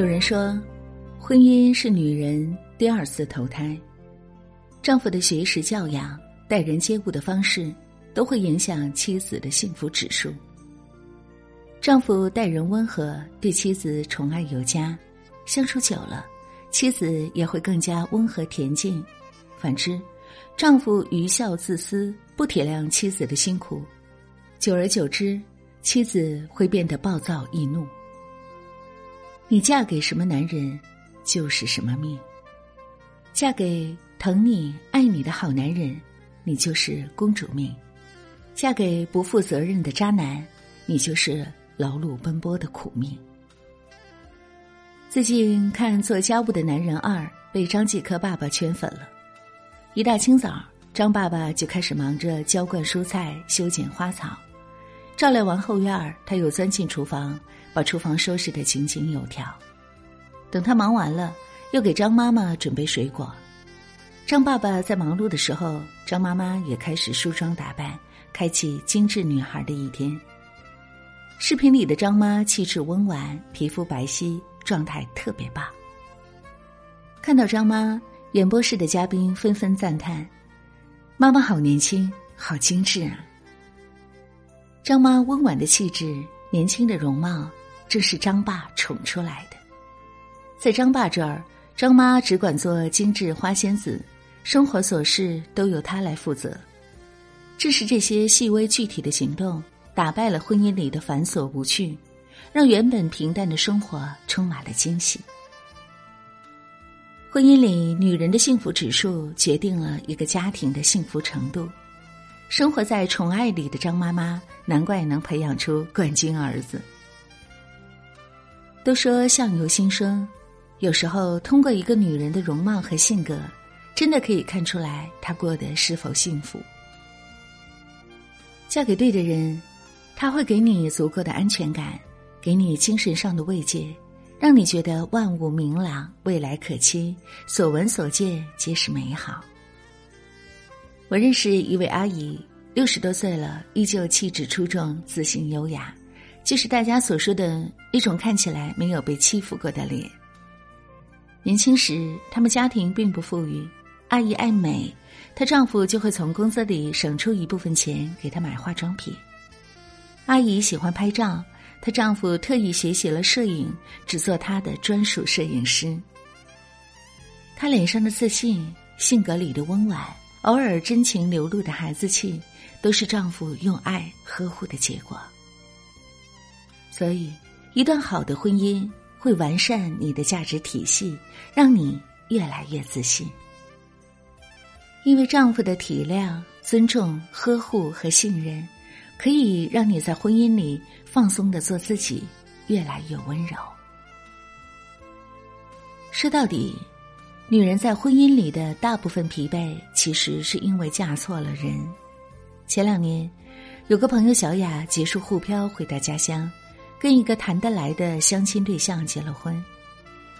有人说，婚姻是女人第二次投胎，丈夫的学识教养、待人接物的方式，都会影响妻子的幸福指数。丈夫待人温和，对妻子宠爱有加，相处久了，妻子也会更加温和恬静。反之，丈夫愚孝自私，不体谅妻子的辛苦，久而久之，妻子会变得暴躁易怒。你嫁给什么男人，就是什么命。嫁给疼你、爱你的好男人，你就是公主命；嫁给不负责任的渣男，你就是劳碌奔波的苦命。最近看《做家务的男人二》，被张继科爸爸圈粉了。一大清早，张爸爸就开始忙着浇灌蔬菜、修剪花草。照料完后院，他又钻进厨房。把厨房收拾得井井有条，等他忙完了，又给张妈妈准备水果。张爸爸在忙碌的时候，张妈妈也开始梳妆打扮，开启精致女孩的一天。视频里的张妈气质温婉，皮肤白皙，状态特别棒。看到张妈，演播室的嘉宾纷纷赞叹：“妈妈好年轻，好精致啊！”张妈温婉的气质，年轻的容貌。这是张爸宠出来的，在张爸这儿，张妈只管做精致花仙子，生活琐事都由她来负责。正是这些细微具体的行动，打败了婚姻里的繁琐无趣，让原本平淡的生活充满了惊喜。婚姻里，女人的幸福指数决定了一个家庭的幸福程度。生活在宠爱里的张妈妈，难怪能培养出冠军儿子。都说相由心生，有时候通过一个女人的容貌和性格，真的可以看出来她过得是否幸福。嫁给对的人，他会给你足够的安全感，给你精神上的慰藉，让你觉得万物明朗，未来可期，所闻所见皆是美好。我认识一位阿姨，六十多岁了，依旧气质出众，自信优雅。就是大家所说的一种看起来没有被欺负过的脸。年轻时，他们家庭并不富裕，阿姨爱美，她丈夫就会从工资里省出一部分钱给她买化妆品。阿姨喜欢拍照，她丈夫特意学习了摄影，只做她的专属摄影师。她脸上的自信，性格里的温婉，偶尔真情流露的孩子气，都是丈夫用爱呵护的结果。所以，一段好的婚姻会完善你的价值体系，让你越来越自信。因为丈夫的体谅、尊重、呵护和信任，可以让你在婚姻里放松的做自己，越来越温柔。说到底，女人在婚姻里的大部分疲惫，其实是因为嫁错了人。前两年，有个朋友小雅结束沪漂回到家乡。跟一个谈得来的相亲对象结了婚，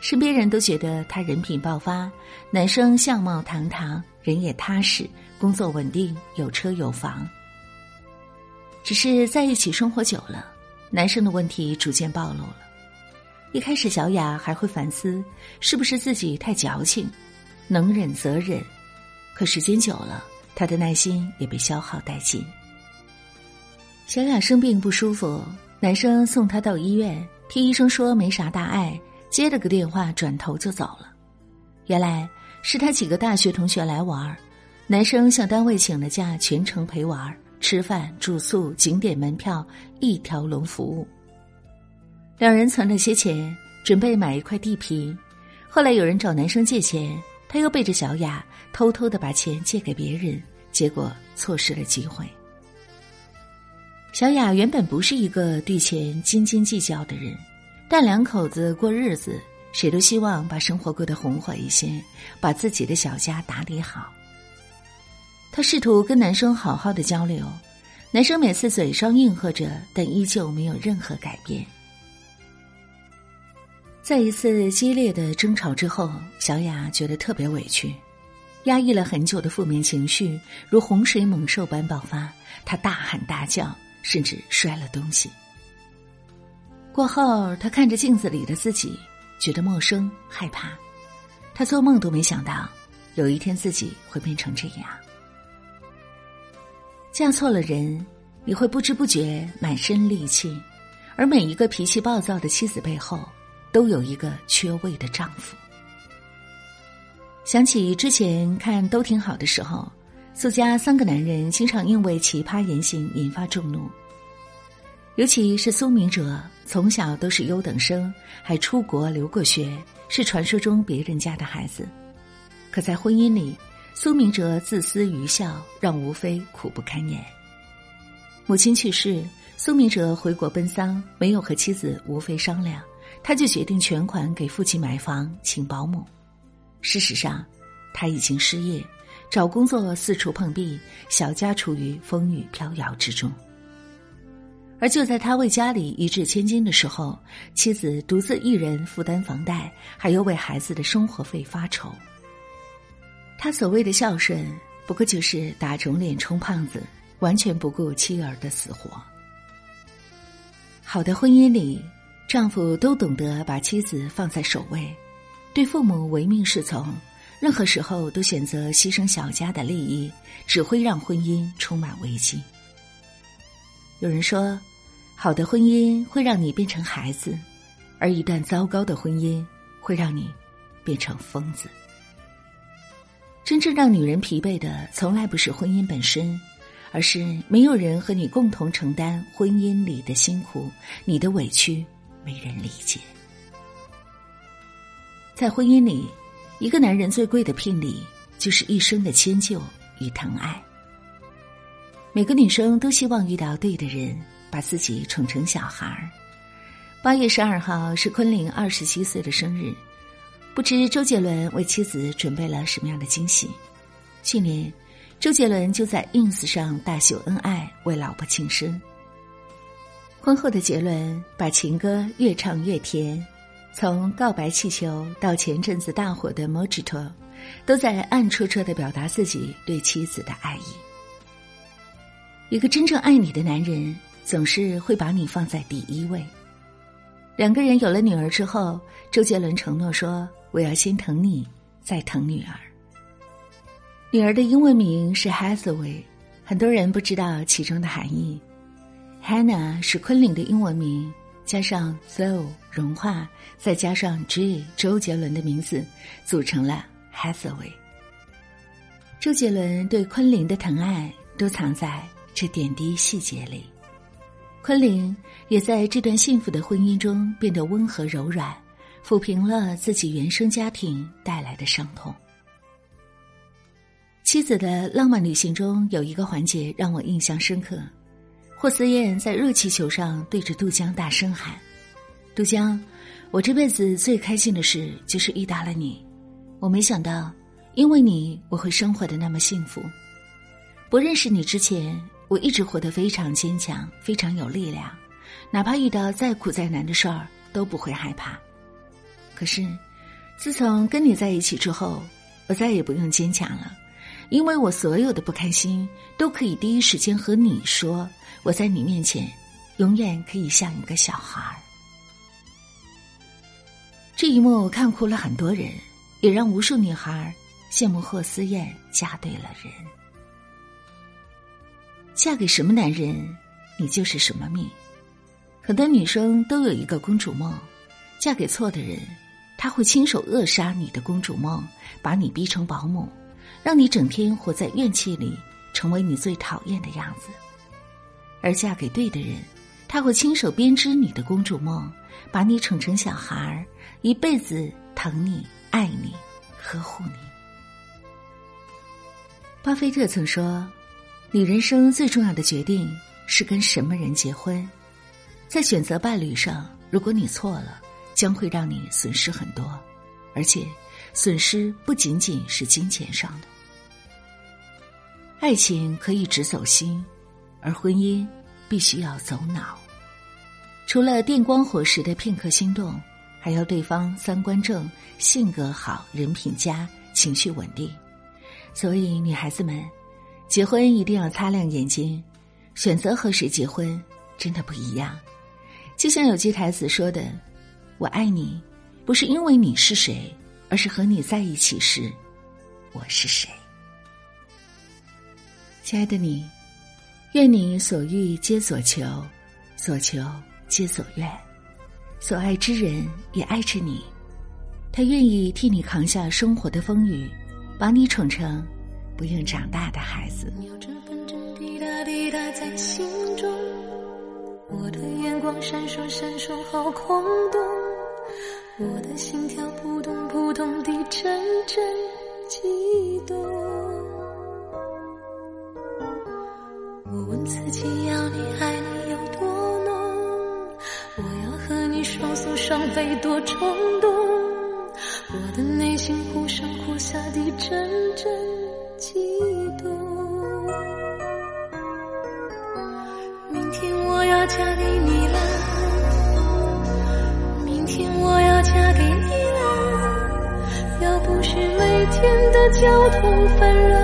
身边人都觉得他人品爆发，男生相貌堂堂，人也踏实，工作稳定，有车有房。只是在一起生活久了，男生的问题逐渐暴露了。一开始，小雅还会反思是不是自己太矫情，能忍则忍，可时间久了，她的耐心也被消耗殆尽。小雅生病不舒服。男生送她到医院，听医生说没啥大碍，接了个电话，转头就走了。原来是他几个大学同学来玩男生向单位请了假，全程陪玩吃饭、住宿、景点门票，一条龙服务。两人存了些钱，准备买一块地皮。后来有人找男生借钱，他又背着小雅偷偷的把钱借给别人，结果错失了机会。小雅原本不是一个对钱斤斤计较的人，但两口子过日子，谁都希望把生活过得红火一些，把自己的小家打理好。她试图跟男生好好的交流，男生每次嘴上应和着，但依旧没有任何改变。在一次激烈的争吵之后，小雅觉得特别委屈，压抑了很久的负面情绪如洪水猛兽般爆发，她大喊大叫。甚至摔了东西。过后，他看着镜子里的自己，觉得陌生、害怕。他做梦都没想到，有一天自己会变成这样。嫁错了人，你会不知不觉满身戾气，而每一个脾气暴躁的妻子背后，都有一个缺位的丈夫。想起之前看都挺好的时候，苏家三个男人经常因为奇葩言行引发众怒。尤其是苏明哲，从小都是优等生，还出国留过学，是传说中别人家的孩子。可在婚姻里，苏明哲自私愚孝，让吴非苦不堪言。母亲去世，苏明哲回国奔丧，没有和妻子吴非商量，他就决定全款给父亲买房，请保姆。事实上，他已经失业，找工作四处碰壁，小家处于风雨飘摇之中。而就在他为家里一掷千金的时候，妻子独自一人负担房贷，还有为孩子的生活费发愁。他所谓的孝顺，不过就是打肿脸充胖子，完全不顾妻儿的死活。好的婚姻里，丈夫都懂得把妻子放在首位，对父母唯命是从，任何时候都选择牺牲小家的利益，只会让婚姻充满危机。有人说，好的婚姻会让你变成孩子，而一段糟糕的婚姻会让你变成疯子。真正让女人疲惫的，从来不是婚姻本身，而是没有人和你共同承担婚姻里的辛苦，你的委屈没人理解。在婚姻里，一个男人最贵的聘礼就是一生的迁就与疼爱。每个女生都希望遇到对的人，把自己宠成小孩儿。八月十二号是昆凌二十七岁的生日，不知周杰伦为妻子准备了什么样的惊喜？去年，周杰伦就在 ins 上大秀恩爱，为老婆庆生。婚后的杰伦把情歌越唱越甜，从告白气球到前阵子大火的 Mojito，都在暗戳戳的表达自己对妻子的爱意。一个真正爱你的男人，总是会把你放在第一位。两个人有了女儿之后，周杰伦承诺说：“我要先疼你，再疼女儿。”女儿的英文名是 Hathaway，很多人不知道其中的含义。Hannah 是昆凌的英文名，加上 Zoe 融化，再加上 J 周杰伦的名字，组成了 Hathaway。周杰伦对昆凌的疼爱都藏在。这点滴细节里，昆凌也在这段幸福的婚姻中变得温和柔软，抚平了自己原生家庭带来的伤痛。妻子的浪漫旅行中有一个环节让我印象深刻，霍思燕在热气球上对着杜江大声喊：“杜江，我这辈子最开心的事就是遇到了你，我没想到，因为你我会生活的那么幸福。不认识你之前。”我一直活得非常坚强，非常有力量，哪怕遇到再苦再难的事儿都不会害怕。可是，自从跟你在一起之后，我再也不用坚强了，因为我所有的不开心都可以第一时间和你说。我在你面前，永远可以像一个小孩儿。这一幕看哭了很多人，也让无数女孩羡慕霍思燕嫁对了人。嫁给什么男人，你就是什么命。很多女生都有一个公主梦，嫁给错的人，他会亲手扼杀你的公主梦，把你逼成保姆，让你整天活在怨气里，成为你最讨厌的样子。而嫁给对的人，他会亲手编织你的公主梦，把你宠成小孩儿，一辈子疼你、爱你、呵护你。巴菲特曾说。你人生最重要的决定是跟什么人结婚，在选择伴侣上，如果你错了，将会让你损失很多，而且损失不仅仅是金钱上的。爱情可以只走心，而婚姻必须要走脑。除了电光火石的片刻心动，还要对方三观正、性格好、人品佳、情绪稳定。所以，女孩子们。结婚一定要擦亮眼睛，选择和谁结婚真的不一样。就像有句台词说的：“我爱你，不是因为你是谁，而是和你在一起时，我是谁。亲爱的你，愿你所欲皆所求，所求皆所愿，所爱之人也爱着你，他愿意替你扛下生活的风雨，把你宠成不用长大的孩子。我的眼光闪烁闪烁，好空洞，我的心跳扑通扑通地阵阵悸动。我问自己，要你爱你有多浓？我要和你双宿双飞多冲动？我的内心忽上忽下的阵阵悸天的交通纷扰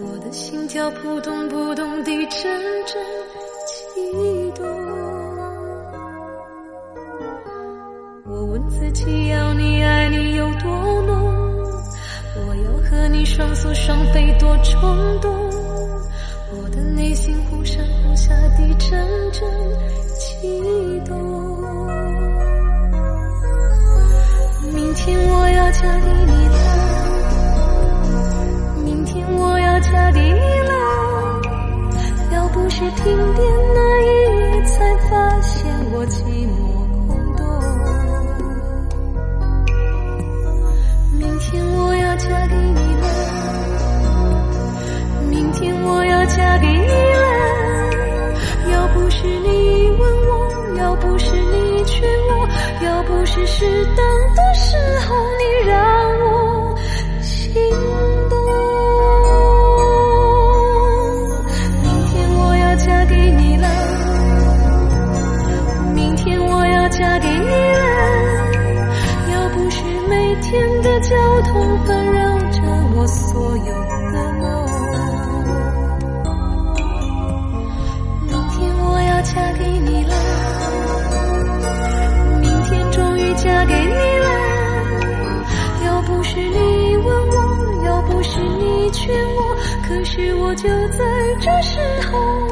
我的心跳扑通扑通地阵阵悸动。我问自己，要你爱你有多浓？我要和你双宿双飞多冲动？我的内心忽上忽下地阵阵悸动。明天我要嫁给你嫁给你了。要不是停电那一夜，才发现我寂寞空洞。明天我要嫁给你了，明天我要嫁给你了。要不是你问我，要不是你劝我，要不是适交通纷扰着我所有的梦。明天我要嫁给你了，明天终于嫁给你了。要不是你问我，要不是你劝我，可是我就在这时候。